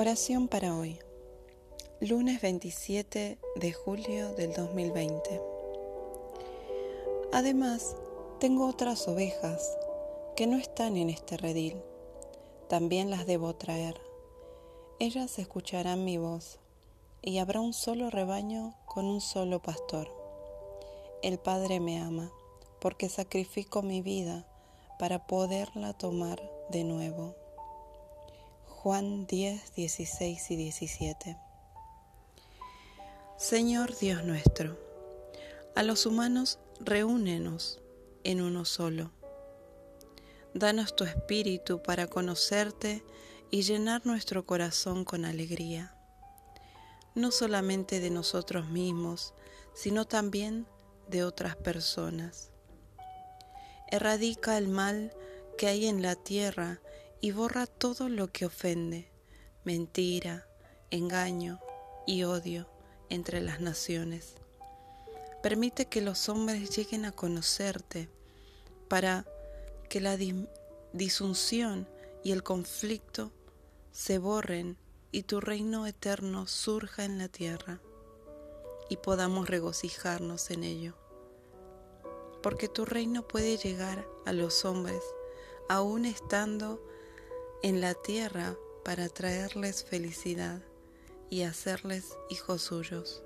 Oración para hoy, lunes 27 de julio del 2020. Además, tengo otras ovejas que no están en este redil. También las debo traer. Ellas escucharán mi voz y habrá un solo rebaño con un solo pastor. El Padre me ama porque sacrifico mi vida para poderla tomar de nuevo. Juan 10, 16 y 17. Señor Dios nuestro, a los humanos reúnenos en uno solo. Danos tu espíritu para conocerte y llenar nuestro corazón con alegría, no solamente de nosotros mismos, sino también de otras personas. Erradica el mal que hay en la tierra y borra todo lo que ofende, mentira, engaño y odio entre las naciones. Permite que los hombres lleguen a conocerte para que la disunción y el conflicto se borren y tu reino eterno surja en la tierra y podamos regocijarnos en ello. Porque tu reino puede llegar a los hombres aún estando en la tierra para traerles felicidad y hacerles hijos suyos.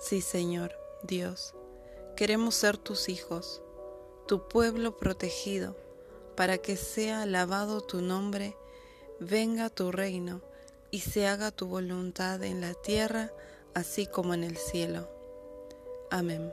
Sí, Señor, Dios, queremos ser tus hijos, tu pueblo protegido, para que sea alabado tu nombre, venga tu reino y se haga tu voluntad en la tierra así como en el cielo. Amén.